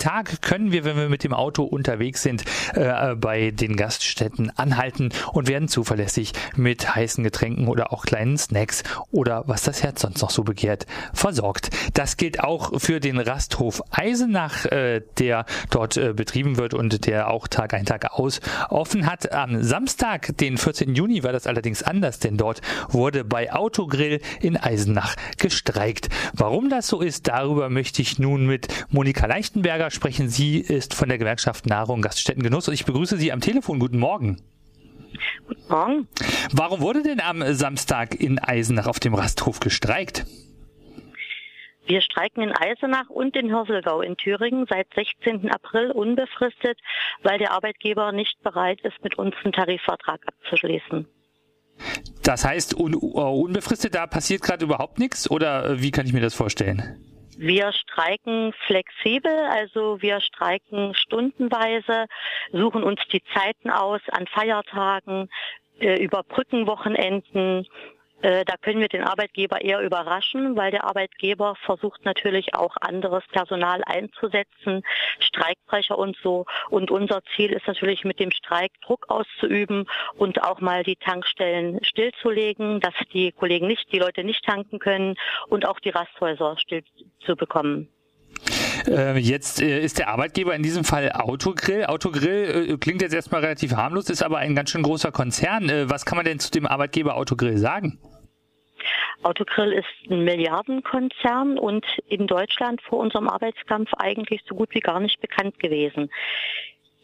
Tag können wir, wenn wir mit dem Auto unterwegs sind, äh, bei den Gaststätten anhalten und werden zuverlässig mit heißen Getränken oder auch kleinen Snacks oder was das Herz sonst noch so begehrt, versorgt. Das gilt auch für den Rasthof Eisenach, äh, der dort äh, betrieben wird und der auch Tag ein, Tag aus offen hat. Am Samstag, den 14. Juni, war das allerdings anders, denn dort wurde bei Autogrill in Eisenach gestreikt. Warum das so ist, darüber möchte ich nun mit Monika Leichtenberger sprechen. Sie ist von der Gewerkschaft Nahrung Gaststättengenuss und ich begrüße Sie am Telefon. Guten Morgen. Guten Morgen. Warum wurde denn am Samstag in Eisenach auf dem Rasthof gestreikt? Wir streiken in Eisenach und in Hörselgau in Thüringen seit 16. April unbefristet, weil der Arbeitgeber nicht bereit ist, mit uns einen Tarifvertrag abzuschließen. Das heißt, un unbefristet, da passiert gerade überhaupt nichts oder wie kann ich mir das vorstellen? Wir streiken flexibel, also wir streiken stundenweise, suchen uns die Zeiten aus an Feiertagen, äh, überbrücken Wochenenden äh, da können wir den Arbeitgeber eher überraschen, weil der Arbeitgeber versucht natürlich auch anderes Personal einzusetzen, Streikbrecher und so. Und unser Ziel ist natürlich mit dem Streik Druck auszuüben und auch mal die Tankstellen stillzulegen, dass die Kollegen nicht, die Leute nicht tanken können und auch die Rasthäuser still zu bekommen. Äh, jetzt äh, ist der Arbeitgeber in diesem Fall Autogrill. Autogrill äh, klingt jetzt erstmal relativ harmlos, ist aber ein ganz schön großer Konzern. Was kann man denn zu dem Arbeitgeber Autogrill sagen? Autogrill ist ein Milliardenkonzern und in Deutschland vor unserem Arbeitskampf eigentlich so gut wie gar nicht bekannt gewesen.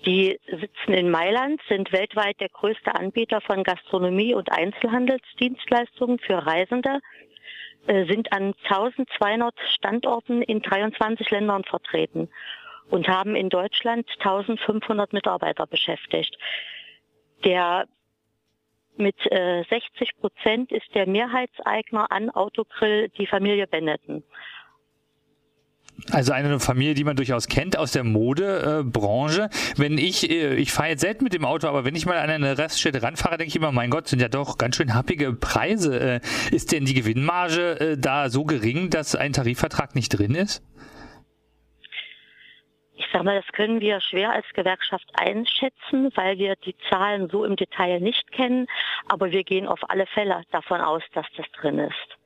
Die sitzen in Mailand, sind weltweit der größte Anbieter von Gastronomie und Einzelhandelsdienstleistungen für Reisende, äh, sind an 1200 Standorten in 23 Ländern vertreten und haben in Deutschland 1500 Mitarbeiter beschäftigt. Der mit äh, 60 Prozent ist der Mehrheitseigner an Autogrill die Familie Benetton. Also eine Familie, die man durchaus kennt aus der Modebranche. Äh, wenn ich, äh, ich fahre jetzt selten mit dem Auto, aber wenn ich mal an eine Raststätte ranfahre, denke ich immer, mein Gott, sind ja doch ganz schön happige Preise. Äh, ist denn die Gewinnmarge äh, da so gering, dass ein Tarifvertrag nicht drin ist? Ich sage mal, das können wir schwer als Gewerkschaft einschätzen, weil wir die Zahlen so im Detail nicht kennen. Aber wir gehen auf alle Fälle davon aus, dass das drin ist.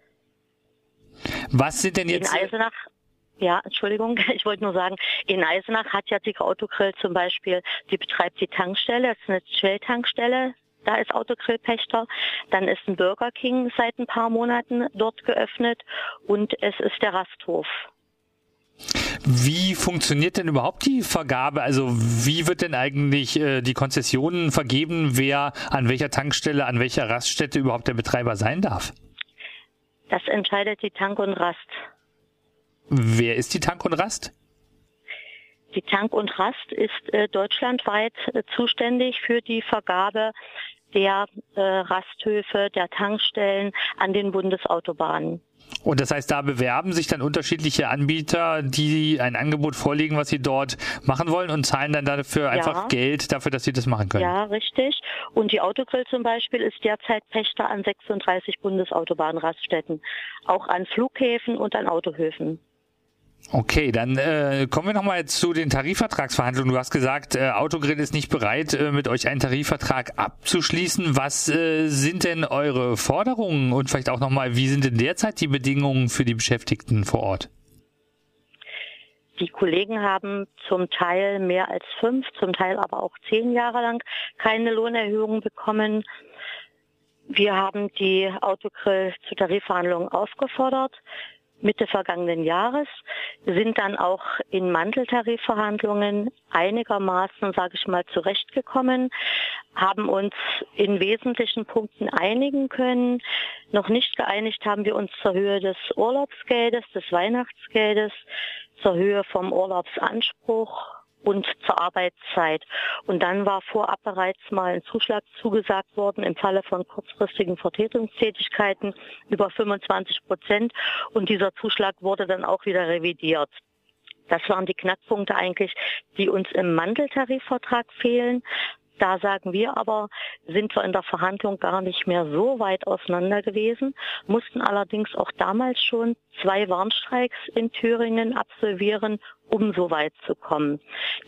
Was sind denn jetzt? In Eisenach, ja, Entschuldigung, ich wollte nur sagen, in Eisenach hat ja die Autogrill zum Beispiel, die betreibt die Tankstelle, das ist eine Shell-Tankstelle, da ist Autogrillpächter. Dann ist ein Burger King seit ein paar Monaten dort geöffnet und es ist der Rasthof. Wie funktioniert denn überhaupt die Vergabe? Also wie wird denn eigentlich äh, die Konzessionen vergeben, wer an welcher Tankstelle, an welcher Raststätte überhaupt der Betreiber sein darf? Das entscheidet die Tank und Rast. Wer ist die Tank und Rast? Die Tank und Rast ist äh, deutschlandweit äh, zuständig für die Vergabe der äh, Rasthöfe, der Tankstellen an den Bundesautobahnen. Und das heißt, da bewerben sich dann unterschiedliche Anbieter, die ein Angebot vorlegen, was sie dort machen wollen und zahlen dann dafür einfach ja. Geld dafür, dass sie das machen können. Ja, richtig. Und die Autogrill zum Beispiel ist derzeit Pächter an 36 Bundesautobahnraststätten, auch an Flughäfen und an Autohöfen. Okay, dann äh, kommen wir nochmal zu den Tarifvertragsverhandlungen. Du hast gesagt, äh, Autogrill ist nicht bereit, äh, mit euch einen Tarifvertrag abzuschließen. Was äh, sind denn eure Forderungen und vielleicht auch nochmal, wie sind denn derzeit die Bedingungen für die Beschäftigten vor Ort? Die Kollegen haben zum Teil mehr als fünf, zum Teil aber auch zehn Jahre lang keine Lohnerhöhung bekommen. Wir haben die Autogrill zu Tarifverhandlungen aufgefordert. Mitte vergangenen Jahres, sind dann auch in Manteltarifverhandlungen einigermaßen, sage ich mal, zurechtgekommen, haben uns in wesentlichen Punkten einigen können. Noch nicht geeinigt haben wir uns zur Höhe des Urlaubsgeldes, des Weihnachtsgeldes, zur Höhe vom Urlaubsanspruch und zur Arbeitszeit. Und dann war vorab bereits mal ein Zuschlag zugesagt worden im Falle von kurzfristigen Vertretungstätigkeiten über 25 Prozent. Und dieser Zuschlag wurde dann auch wieder revidiert. Das waren die Knackpunkte eigentlich, die uns im Mandeltarifvertrag fehlen. Da sagen wir aber, sind wir in der Verhandlung gar nicht mehr so weit auseinander gewesen, mussten allerdings auch damals schon zwei Warnstreiks in Thüringen absolvieren, um so weit zu kommen.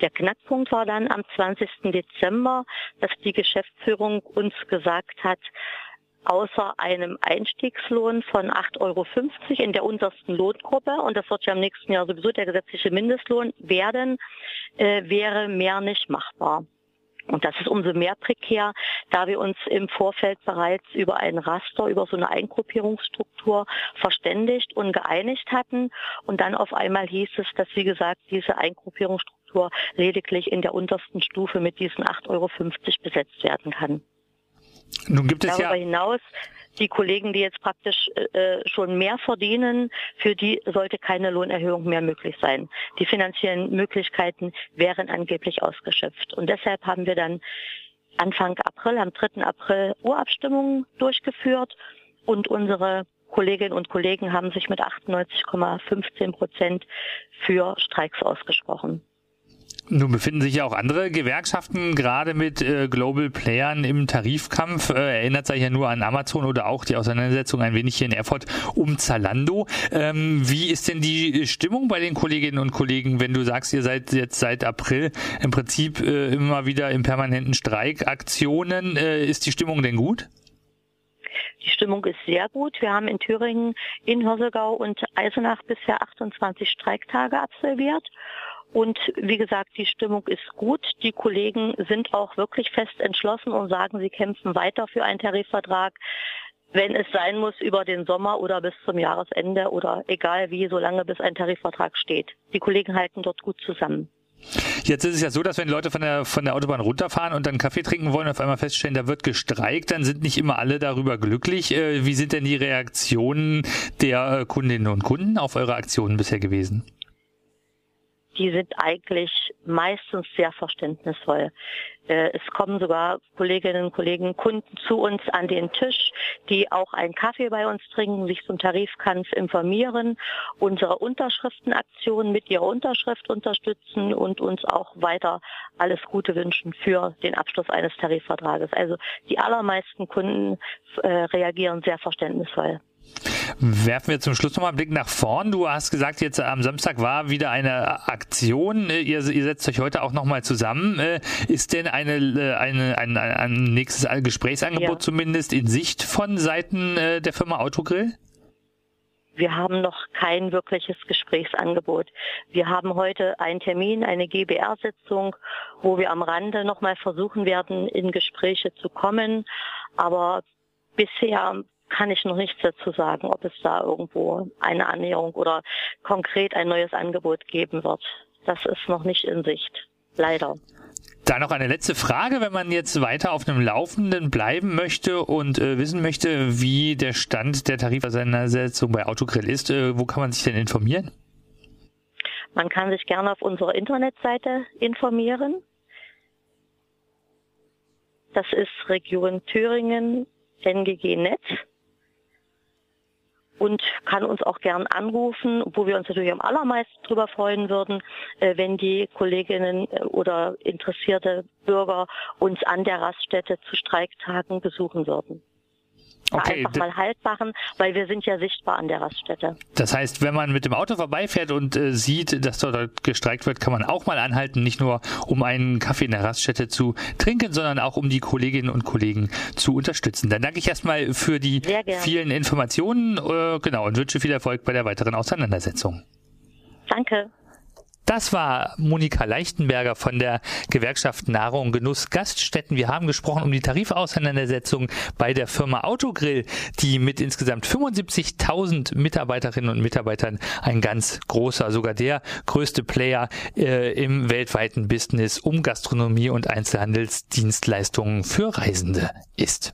Der Knackpunkt war dann am 20. Dezember, dass die Geschäftsführung uns gesagt hat, außer einem Einstiegslohn von 8,50 Euro in der untersten Lohngruppe, und das wird ja im nächsten Jahr sowieso der gesetzliche Mindestlohn werden, äh, wäre mehr nicht machbar. Und das ist umso mehr prekär, da wir uns im Vorfeld bereits über ein Raster, über so eine Eingruppierungsstruktur verständigt und geeinigt hatten. Und dann auf einmal hieß es, dass, wie gesagt, diese Eingruppierungsstruktur lediglich in der untersten Stufe mit diesen 8,50 Euro besetzt werden kann. Nun gibt es Darüber ja hinaus die Kollegen, die jetzt praktisch äh, schon mehr verdienen, für die sollte keine Lohnerhöhung mehr möglich sein. Die finanziellen Möglichkeiten wären angeblich ausgeschöpft. Und deshalb haben wir dann Anfang April, am 3. April Urabstimmungen durchgeführt und unsere Kolleginnen und Kollegen haben sich mit 98,15 Prozent für Streiks ausgesprochen. Nun befinden sich ja auch andere Gewerkschaften gerade mit äh, Global Playern im Tarifkampf. Äh, erinnert sich ja nur an Amazon oder auch die Auseinandersetzung ein wenig hier in Erfurt um Zalando. Ähm, wie ist denn die Stimmung bei den Kolleginnen und Kollegen, wenn du sagst, ihr seid jetzt seit April im Prinzip äh, immer wieder im permanenten Streikaktionen? Äh, ist die Stimmung denn gut? Die Stimmung ist sehr gut. Wir haben in Thüringen, in Hörselgau und Eisenach bisher 28 Streiktage absolviert. Und wie gesagt, die Stimmung ist gut. Die Kollegen sind auch wirklich fest entschlossen und sagen, sie kämpfen weiter für einen Tarifvertrag, wenn es sein muss, über den Sommer oder bis zum Jahresende oder egal wie, solange bis ein Tarifvertrag steht. Die Kollegen halten dort gut zusammen. Jetzt ist es ja so, dass wenn Leute von der, von der Autobahn runterfahren und dann Kaffee trinken wollen, auf einmal feststellen, da wird gestreikt, dann sind nicht immer alle darüber glücklich. Äh, wie sind denn die Reaktionen der äh, Kundinnen und Kunden auf eure Aktionen bisher gewesen? Die sind eigentlich meistens sehr verständnisvoll. Äh, es kommen sogar Kolleginnen und Kollegen, Kunden zu uns an den Tisch, die auch einen Kaffee bei uns trinken, sich zum Tarifkampf informieren, unsere Unterschriftenaktion mit ihrer Unterschrift unterstützen und uns auch weiter alles Gute wünschen für den Abschluss eines Tarifvertrages. Also die allermeisten Kunden äh, reagieren sehr verständnisvoll. Werfen wir zum Schluss nochmal einen Blick nach vorn. Du hast gesagt, jetzt am Samstag war wieder eine Aktion. Ihr, ihr setzt euch heute auch nochmal zusammen. Äh, ist denn eine, äh, eine, ein, ein nächstes Gesprächsangebot ja. zumindest in Sicht von Seiten äh, der Firma Autogrill? Wir haben noch kein wirkliches Gesprächsangebot. Wir haben heute einen Termin, eine GBR-Sitzung, wo wir am Rande nochmal versuchen werden, in Gespräche zu kommen. Aber bisher kann ich noch nichts dazu sagen, ob es da irgendwo eine Annäherung oder konkret ein neues Angebot geben wird. Das ist noch nicht in Sicht. Leider. Da noch eine letzte Frage, wenn man jetzt weiter auf einem Laufenden bleiben möchte und äh, wissen möchte, wie der Stand der Tarifauseinandersetzung bei Autogrill ist, äh, wo kann man sich denn informieren? Man kann sich gerne auf unserer Internetseite informieren. Das ist Region Thüringen NGG Netz und kann uns auch gern anrufen, wo wir uns natürlich am allermeisten darüber freuen würden, äh, wenn die Kolleginnen äh, oder interessierte Bürger uns an der Raststätte zu Streiktagen besuchen würden okay. einfach mal Halt machen, weil wir sind ja sichtbar an der Raststätte. Das heißt, wenn man mit dem Auto vorbeifährt und äh, sieht, dass dort gestreikt wird, kann man auch mal anhalten, nicht nur um einen Kaffee in der Raststätte zu trinken, sondern auch um die Kolleginnen und Kollegen zu unterstützen. Dann danke ich erstmal für die vielen Informationen, äh, genau, und wünsche viel Erfolg bei der weiteren Auseinandersetzung. Danke. Das war Monika Leichtenberger von der Gewerkschaft Nahrung und Genuss Gaststätten. Wir haben gesprochen um die Tarifauseinandersetzung bei der Firma Autogrill, die mit insgesamt 75.000 Mitarbeiterinnen und Mitarbeitern ein ganz großer, sogar der größte Player äh, im weltweiten Business um Gastronomie und Einzelhandelsdienstleistungen für Reisende ist.